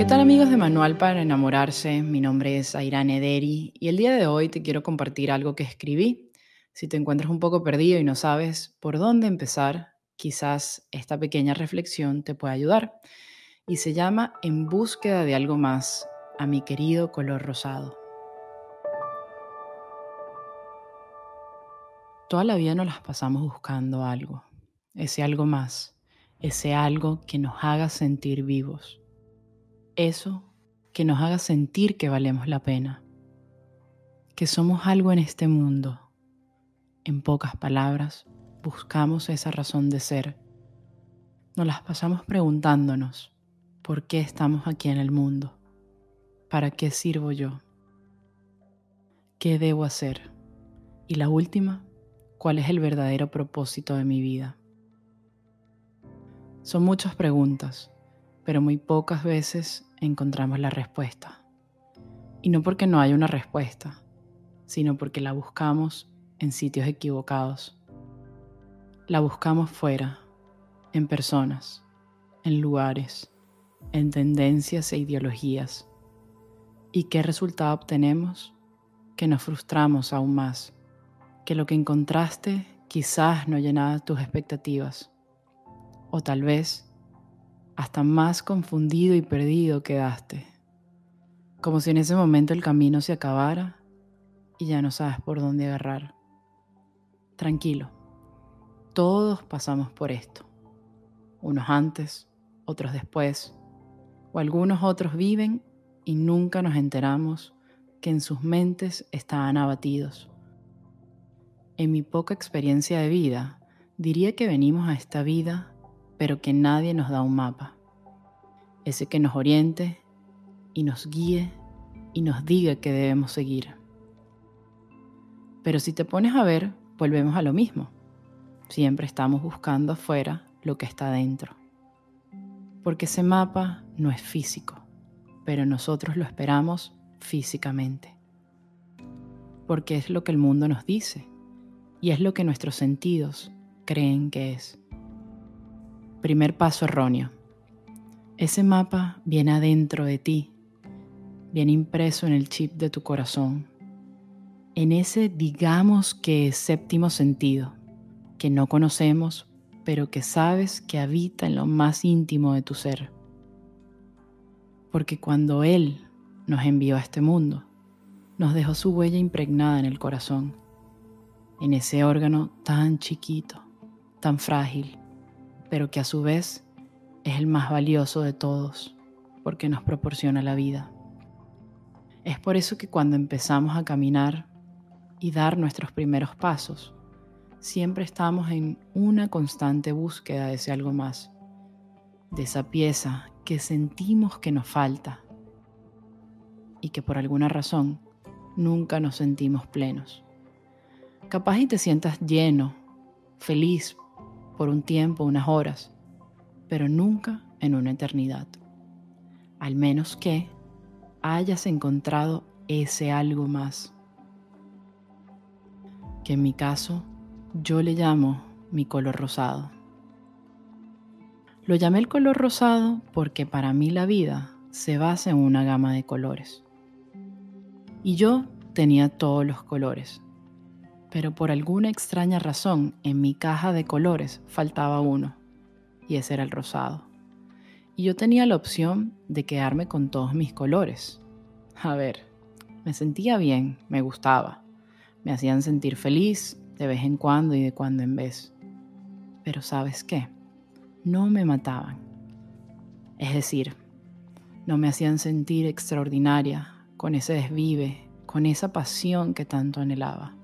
¿Qué tal amigos de Manual para Enamorarse? Mi nombre es Airane Ederi y el día de hoy te quiero compartir algo que escribí. Si te encuentras un poco perdido y no sabes por dónde empezar, quizás esta pequeña reflexión te pueda ayudar. Y se llama En búsqueda de algo más, a mi querido color rosado. Toda la vida nos las pasamos buscando algo, ese algo más, ese algo que nos haga sentir vivos eso que nos haga sentir que valemos la pena, que somos algo en este mundo. En pocas palabras, buscamos esa razón de ser. Nos las pasamos preguntándonos, ¿por qué estamos aquí en el mundo? ¿Para qué sirvo yo? ¿Qué debo hacer? Y la última, ¿cuál es el verdadero propósito de mi vida? Son muchas preguntas, pero muy pocas veces encontramos la respuesta. Y no porque no haya una respuesta, sino porque la buscamos en sitios equivocados. La buscamos fuera, en personas, en lugares, en tendencias e ideologías. ¿Y qué resultado obtenemos? Que nos frustramos aún más, que lo que encontraste quizás no llenaba tus expectativas, o tal vez hasta más confundido y perdido quedaste, como si en ese momento el camino se acabara y ya no sabes por dónde agarrar. Tranquilo, todos pasamos por esto, unos antes, otros después, o algunos otros viven y nunca nos enteramos que en sus mentes estaban abatidos. En mi poca experiencia de vida, diría que venimos a esta vida pero que nadie nos da un mapa. Ese que nos oriente y nos guíe y nos diga que debemos seguir. Pero si te pones a ver, volvemos a lo mismo. Siempre estamos buscando afuera lo que está dentro. Porque ese mapa no es físico, pero nosotros lo esperamos físicamente. Porque es lo que el mundo nos dice y es lo que nuestros sentidos creen que es. Primer paso erróneo. Ese mapa viene adentro de ti, viene impreso en el chip de tu corazón, en ese digamos que séptimo sentido, que no conocemos, pero que sabes que habita en lo más íntimo de tu ser. Porque cuando Él nos envió a este mundo, nos dejó su huella impregnada en el corazón, en ese órgano tan chiquito, tan frágil, pero que a su vez es el más valioso de todos porque nos proporciona la vida. Es por eso que cuando empezamos a caminar y dar nuestros primeros pasos, siempre estamos en una constante búsqueda de ese algo más, de esa pieza que sentimos que nos falta y que por alguna razón nunca nos sentimos plenos. Capaz y te sientas lleno, feliz por un tiempo, unas horas, pero nunca en una eternidad. Al menos que hayas encontrado ese algo más. Que en mi caso yo le llamo mi color rosado. Lo llamé el color rosado porque para mí la vida se basa en una gama de colores. Y yo tenía todos los colores, pero por alguna extraña razón en mi caja de colores faltaba uno, y ese era el rosado. Y yo tenía la opción de quedarme con todos mis colores. A ver, me sentía bien, me gustaba, me hacían sentir feliz de vez en cuando y de cuando en vez. Pero sabes qué, no me mataban. Es decir, no me hacían sentir extraordinaria, con ese desvive, con esa pasión que tanto anhelaba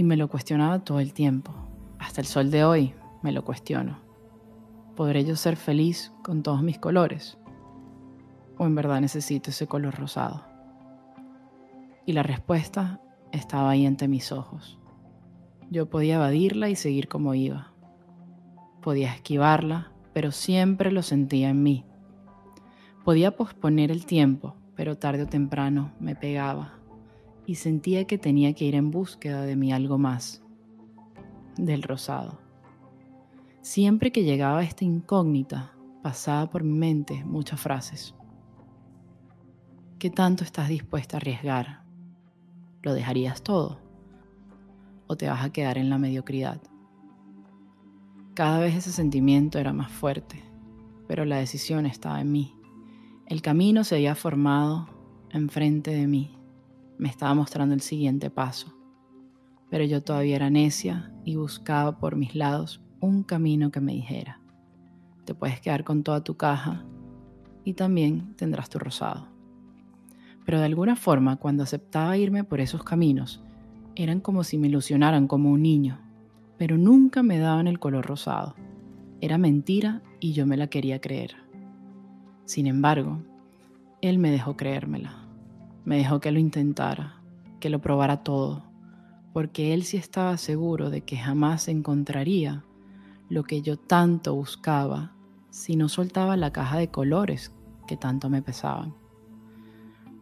y me lo cuestionaba todo el tiempo. Hasta el sol de hoy me lo cuestiono. ¿Podré yo ser feliz con todos mis colores? ¿O en verdad necesito ese color rosado? Y la respuesta estaba ahí ante mis ojos. Yo podía evadirla y seguir como iba. Podía esquivarla, pero siempre lo sentía en mí. Podía posponer el tiempo, pero tarde o temprano me pegaba y sentía que tenía que ir en búsqueda de mi algo más, del rosado. Siempre que llegaba esta incógnita, pasaba por mi mente muchas frases. ¿Qué tanto estás dispuesta a arriesgar? ¿Lo dejarías todo? ¿O te vas a quedar en la mediocridad? Cada vez ese sentimiento era más fuerte, pero la decisión estaba en mí. El camino se había formado enfrente de mí. Me estaba mostrando el siguiente paso. Pero yo todavía era necia y buscaba por mis lados un camino que me dijera, te puedes quedar con toda tu caja y también tendrás tu rosado. Pero de alguna forma, cuando aceptaba irme por esos caminos, eran como si me ilusionaran como un niño, pero nunca me daban el color rosado. Era mentira y yo me la quería creer. Sin embargo, él me dejó creérmela. Me dejó que lo intentara, que lo probara todo, porque él sí estaba seguro de que jamás encontraría lo que yo tanto buscaba si no soltaba la caja de colores que tanto me pesaban.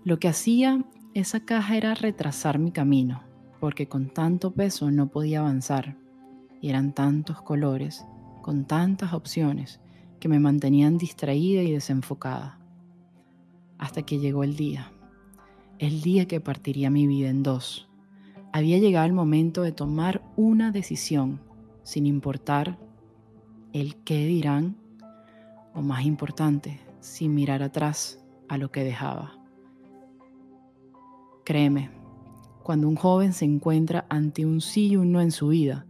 Lo que hacía esa caja era retrasar mi camino, porque con tanto peso no podía avanzar, y eran tantos colores, con tantas opciones, que me mantenían distraída y desenfocada. Hasta que llegó el día, el día que partiría mi vida en dos. Había llegado el momento de tomar una decisión, sin importar el qué dirán, o más importante, sin mirar atrás a lo que dejaba. Créeme, cuando un joven se encuentra ante un sí y un no en su vida,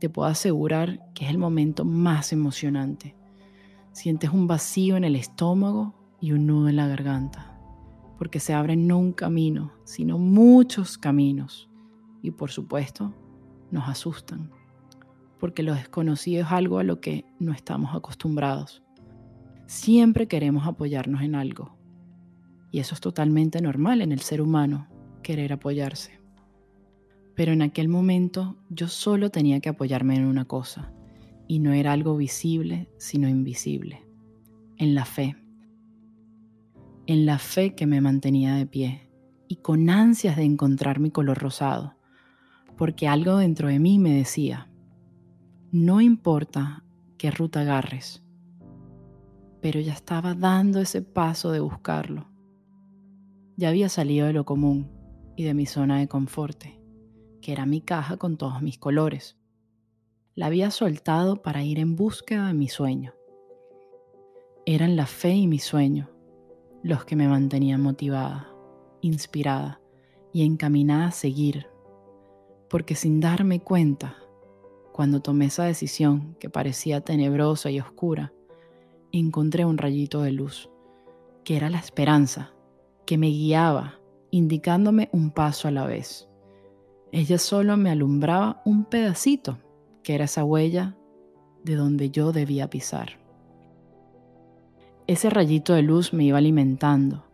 te puedo asegurar que es el momento más emocionante. Sientes un vacío en el estómago y un nudo en la garganta, porque se abren no un camino, sino muchos caminos. Y por supuesto, nos asustan porque lo desconocido es algo a lo que no estamos acostumbrados. Siempre queremos apoyarnos en algo. Y eso es totalmente normal en el ser humano, querer apoyarse. Pero en aquel momento yo solo tenía que apoyarme en una cosa, y no era algo visible, sino invisible, en la fe. En la fe que me mantenía de pie y con ansias de encontrar mi color rosado, porque algo dentro de mí me decía, no importa qué ruta agarres, pero ya estaba dando ese paso de buscarlo. Ya había salido de lo común y de mi zona de confort, que era mi caja con todos mis colores. La había soltado para ir en búsqueda de mi sueño. Eran la fe y mi sueño los que me mantenían motivada, inspirada y encaminada a seguir, porque sin darme cuenta cuando tomé esa decisión que parecía tenebrosa y oscura, encontré un rayito de luz, que era la esperanza, que me guiaba, indicándome un paso a la vez. Ella solo me alumbraba un pedacito, que era esa huella de donde yo debía pisar. Ese rayito de luz me iba alimentando.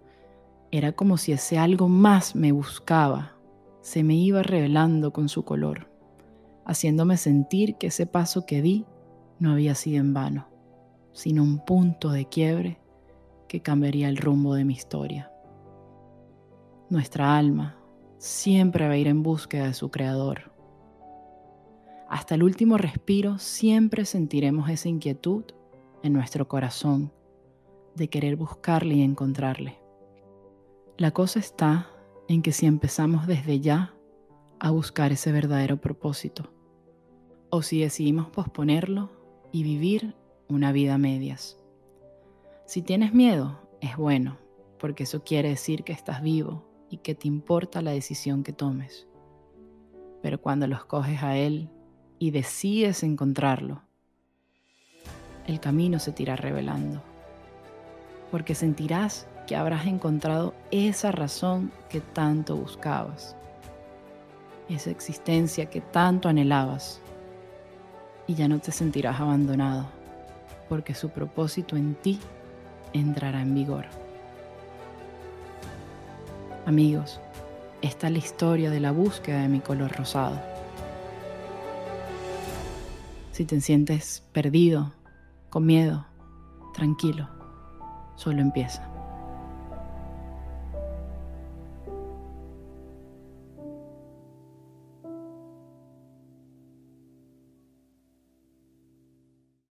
Era como si ese algo más me buscaba, se me iba revelando con su color haciéndome sentir que ese paso que di no había sido en vano, sino un punto de quiebre que cambiaría el rumbo de mi historia. Nuestra alma siempre va a ir en búsqueda de su creador. Hasta el último respiro siempre sentiremos esa inquietud en nuestro corazón de querer buscarle y encontrarle. La cosa está en que si empezamos desde ya a buscar ese verdadero propósito, o si decidimos posponerlo y vivir una vida a medias. Si tienes miedo, es bueno, porque eso quiere decir que estás vivo y que te importa la decisión que tomes. Pero cuando lo escoges a Él y decides encontrarlo, el camino se te irá revelando, porque sentirás que habrás encontrado esa razón que tanto buscabas esa existencia que tanto anhelabas y ya no te sentirás abandonado, porque su propósito en ti entrará en vigor. Amigos, esta es la historia de la búsqueda de mi color rosado. Si te sientes perdido, con miedo, tranquilo, solo empieza.